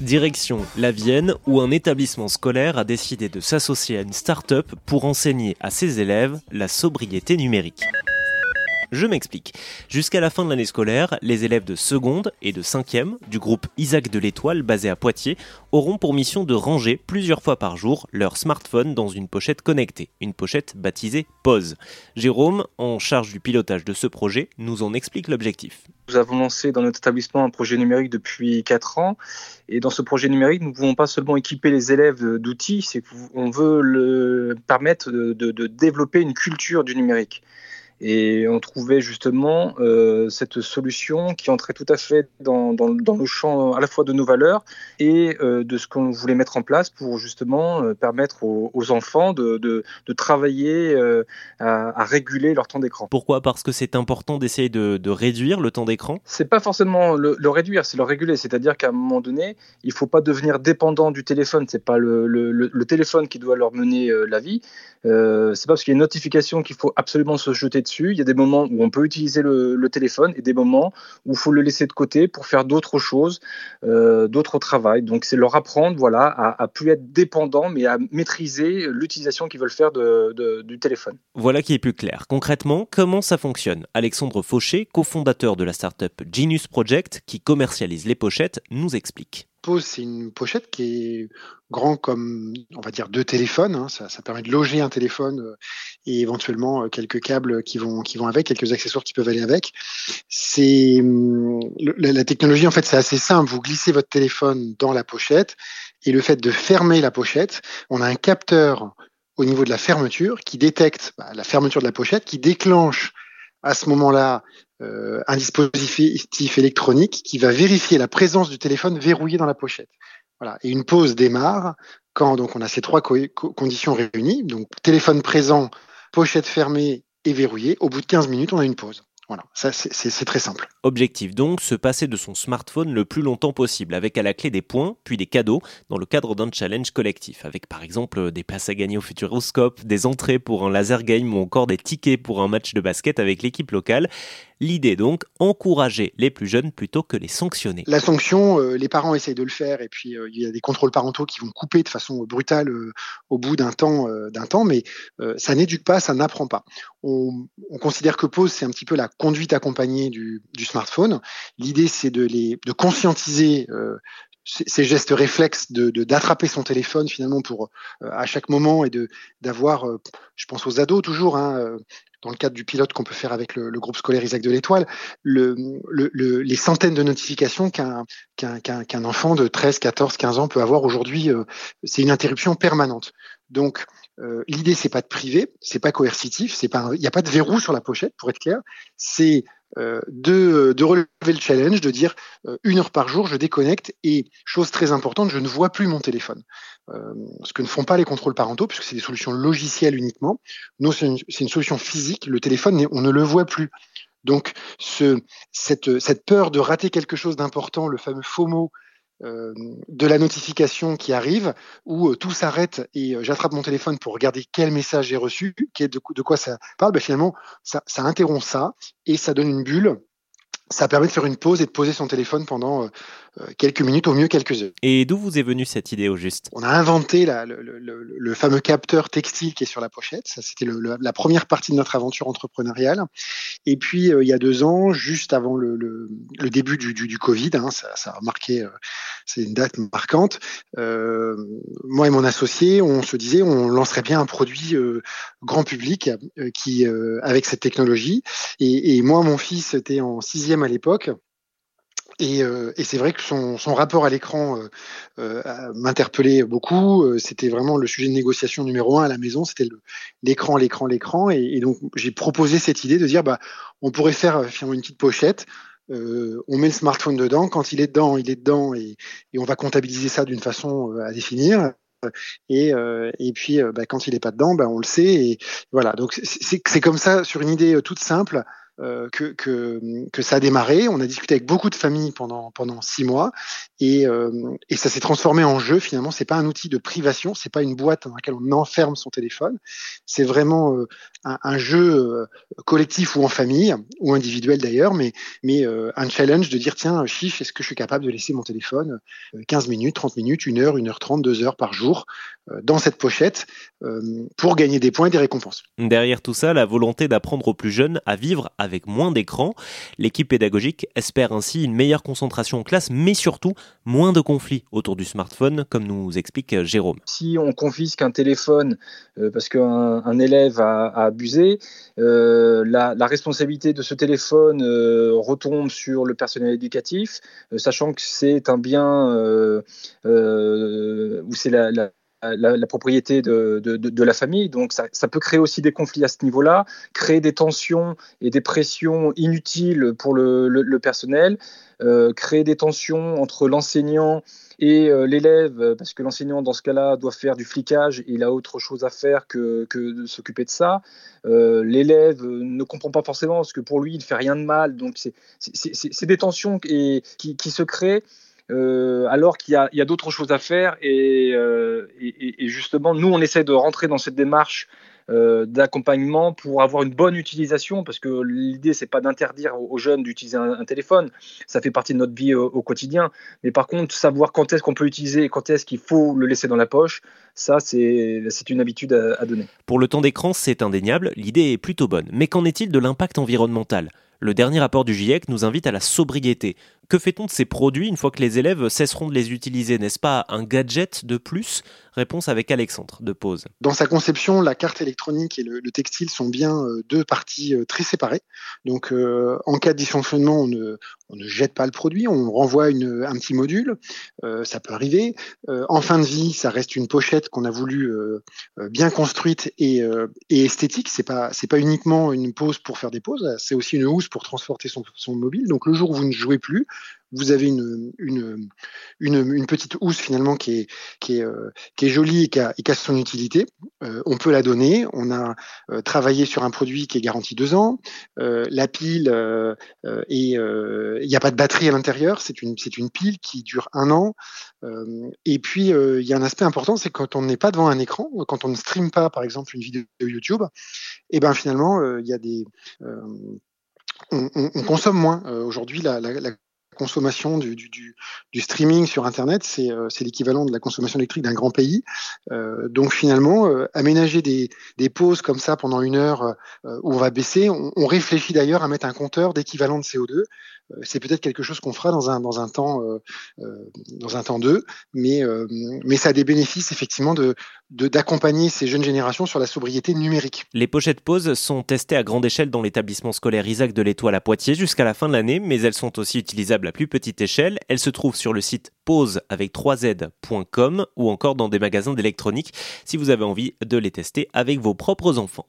Direction la Vienne, où un établissement scolaire a décidé de s'associer à une start-up pour enseigner à ses élèves la sobriété numérique. Je m'explique. Jusqu'à la fin de l'année scolaire, les élèves de seconde et de cinquième du groupe Isaac de l'Étoile basé à Poitiers auront pour mission de ranger plusieurs fois par jour leur smartphone dans une pochette connectée, une pochette baptisée Pause. Jérôme, en charge du pilotage de ce projet, nous en explique l'objectif. Nous avons lancé dans notre établissement un projet numérique depuis 4 ans. Et dans ce projet numérique, nous ne voulons pas seulement équiper les élèves d'outils, c'est qu'on veut le permettre de développer une culture du numérique. Et on trouvait justement euh, cette solution qui entrait tout à fait dans, dans, dans, le champ à la fois de nos valeurs et euh, de ce qu'on voulait mettre en place pour justement euh, permettre aux, aux, enfants de, de, de travailler à, à, réguler leur temps d'écran. Pourquoi? Parce que c'est important d'essayer de, de, réduire le temps d'écran? C'est pas forcément le, le réduire, c'est le réguler. C'est-à-dire qu'à un moment donné, il faut pas devenir dépendant du téléphone. C'est pas le, le, téléphone qui doit leur mener la vie. c'est pas parce qu'il y a une notification qu'il faut absolument se jeter il y a des moments où on peut utiliser le, téléphone et des moments où il faut le laisser de côté pour faire d'autres choses, euh, d'autres travail. Donc c'est leur apprendre voilà, à, à plus être dépendant, mais à maîtriser l'utilisation qu'ils veulent faire du téléphone. Voilà qui est plus clair. Concrètement, comment ça fonctionne? Alexandre Fauché, cofondateur de la startup Genius Project, qui commercialise les pochettes, nous explique c'est une pochette qui est grand comme, on va dire, deux téléphones. Hein. Ça, permet de loger un téléphone euh, et éventuellement euh, quelques câbles qui vont, qui vont avec, quelques accessoires qui peuvent aller avec. C'est hum, la, la technologie, en fait, c'est assez simple. Vous glissez votre téléphone dans la pochette et le fait de fermer la pochette, on a un capteur au niveau de la fermeture qui détecte bah, la fermeture de la pochette, qui déclenche à ce moment-là euh, un dispositif électronique qui va vérifier la présence du téléphone verrouillé dans la pochette. Voilà. Et une pause démarre quand donc on a ces trois co conditions réunies, donc téléphone présent, pochette fermée et verrouillée. Au bout de 15 minutes, on a une pause. Voilà, ça c'est très simple. Objectif donc, se passer de son smartphone le plus longtemps possible, avec à la clé des points, puis des cadeaux, dans le cadre d'un challenge collectif, avec par exemple des places à gagner au Futuroscope, des entrées pour un laser game ou encore des tickets pour un match de basket avec l'équipe locale. L'idée donc, encourager les plus jeunes plutôt que les sanctionner. La sanction, euh, les parents essayent de le faire et puis euh, il y a des contrôles parentaux qui vont couper de façon brutale euh, au bout d'un temps, d'un temps, mais ça n'éduque pas, ça n'apprend pas. On, on, considère que pause, c'est un petit peu la conduite accompagnée du, du smartphone. L'idée, c'est de les de conscientiser ces gestes réflexes de d'attraper son téléphone finalement pour à chaque moment et de d'avoir je pense aux ados toujours hein, dans le cadre du pilote qu'on peut faire avec le, groupe scolaire Isaac de l'Étoile, le, le, les centaines de notifications qu'un enfant de 13, 14, 15 ans peut avoir aujourd'hui, euh, c'est une interruption permanente. Donc, euh, l'idée, c'est pas de priver, c'est pas coercitif, c'est pas, il n'y a pas de verrou sur la pochette, pour être clair. C'est euh, de, de, relever le challenge, de dire euh, une heure par jour, je déconnecte et chose très importante, je ne vois plus mon téléphone. Euh, ce que ne font pas les contrôles parentaux, puisque c'est des solutions logicielles uniquement. Nous, c'est une, solution physique. Le téléphone, on ne le voit plus. Donc, ce, cette, cette peur de rater quelque chose d'important, le fameux FOMO, euh, de la notification qui arrive, où euh, tout s'arrête et euh, j'attrape mon téléphone pour regarder quel message j'ai reçu, de, quoi ça parle, ben finalement, ça, interrompt ça et ça donne une bulle. Ça permet de faire une pause et de poser son téléphone pendant quelques minutes, au mieux quelques heures. Et d'où vous est venue cette idée au juste On a inventé la, le, le, le, fameux capteur textile qui est sur la pochette. Ça, c'était la première partie de notre aventure entrepreneuriale. Et puis, euh, il y a deux ans, juste avant le, début du, du, du Covid, hein, ça, ça, a marqué, euh, c'est une date marquante. Euh, moi et mon associé, on se disait, on lancerait bien un produit grand public qui, avec cette technologie. Et, et moi, mon fils était en sixième à l'époque. Et, euh, et c'est vrai que son, son rapport à l'écran euh, euh, m'interpellait beaucoup. Euh, c'était vraiment le sujet de négociation numéro un à la maison. C'était l'écran, l'écran, l'écran. Et, donc j'ai proposé cette idée de dire, bah, on pourrait faire finalement une petite pochette. Euh, on met le smartphone dedans. Quand il est dedans, il est dedans, et, et on va comptabiliser ça d'une façon à définir. Et, et puis, bah, quand il n'est pas dedans, bah, on le sait. Et voilà. Donc c'est comme ça, sur une idée toute simple. Euh, que, ça a démarré. On a discuté avec beaucoup de familles pendant six mois et, et ça s'est transformé en jeu. Finalement, c'est pas un outil de privation, c'est pas une boîte dans laquelle on enferme son téléphone. C'est vraiment un, un, jeu collectif ou en famille ou individuel d'ailleurs, mais un challenge de dire tiens, chiche, est-ce que je suis capable de laisser mon téléphone 15 minutes, 30 minutes, 1 heure, 1 heure 30, 2 heures par jour dans cette pochette pour gagner des points et des récompenses. Derrière tout ça, la volonté d'apprendre aux plus jeunes à vivre avec moins d'écran. L'équipe pédagogique espère ainsi une meilleure concentration en classe, mais surtout moins de conflits autour du smartphone, comme nous explique Jérôme. Si on confisque un téléphone euh, parce qu'un élève a, abusé, euh, la, responsabilité de ce téléphone euh, retombe sur le personnel éducatif, sachant que c'est un bien où c'est la, propriété de, de, la famille. Donc ça, ça, peut créer aussi des conflits à ce niveau-là, créer des tensions et des pressions inutiles pour le, le, personnel, euh, créer des tensions entre l'enseignant et euh, l'élève, parce que l'enseignant, dans ce cas-là, doit faire du flicage et il a autre chose à faire que, que de s'occuper de ça. Euh, l'élève ne comprend pas forcément parce que pour lui, il ne fait rien de mal. Donc c'est des tensions qui, qui se créent euh, alors qu'il y a, d'autres choses à faire. Euh, et, justement, nous, on essaie de rentrer dans cette démarche euh, d'accompagnement pour avoir une bonne utilisation, parce que l'idée, c'est pas d'interdire aux jeunes d'utiliser un, téléphone, ça fait partie de notre vie au, quotidien. Mais par contre, savoir quand est-ce qu'on peut utiliser et quand est-ce qu'il faut le laisser dans la poche, ça, c'est une habitude à donner. Pour le temps d'écran, c'est indéniable, l'idée est plutôt bonne. Mais qu'en est-il de l'impact environnemental? Le dernier rapport du GIEC nous invite à la sobriété. Que fait-on de ces produits une fois que les élèves cesseront de les utiliser? N'est-ce pas un gadget de plus? Réponse avec Alexandre de Pause. Dans sa conception, la carte électronique et le, textile sont bien euh, deux parties euh, très séparées. Donc, euh, en cas de dysfonctionnement, on ne, jette pas le produit, on renvoie un petit module. ça peut arriver. en fin de vie, ça reste une pochette qu'on a voulu bien construite et, esthétique. C'est pas pas uniquement une pause pour faire des pauses, c'est aussi une housse pour transporter son, mobile. Donc, le jour où vous ne jouez plus, vous avez une, une, une, petite housse finalement qui est, qui est, euh, qui est jolie et qui, a, qui a son utilité. Euh, on peut la donner. On a euh, travaillé sur un produit qui est garanti deux ans. la pile, et il n'y a pas de batterie à l'intérieur. C'est une, c'est une pile qui dure un an. et puis, il y a un aspect important, c'est quand on n'est pas devant un écran, quand on ne stream pas, par exemple, une vidéo YouTube, et eh ben finalement, il y a des on, on, consomme moins. Aujourd'hui, la, consommation du, streaming sur Internet, c'est euh, l'équivalent de la consommation électrique d'un grand pays. Euh, donc finalement, euh, aménager des, pauses comme ça pendant une heure euh, où on va baisser, on réfléchit d'ailleurs à mettre un compteur d'équivalent de CO2 c'est peut-être quelque chose qu'on fera dans un, temps euh, dans un temps deux, mais, mais ça a des bénéfices effectivement de d'accompagner ces jeunes générations sur la sobriété numérique. Les pochettes pauses sont testées à grande échelle dans l'établissement scolaire Isaac de l'Étoile à Poitiers jusqu'à la fin de l'année, mais elles sont aussi utilisables à plus petite échelle. Elles se trouvent sur le site pause avec 3z.com ou encore dans des magasins d'électronique si vous avez envie de les tester avec vos propres enfants.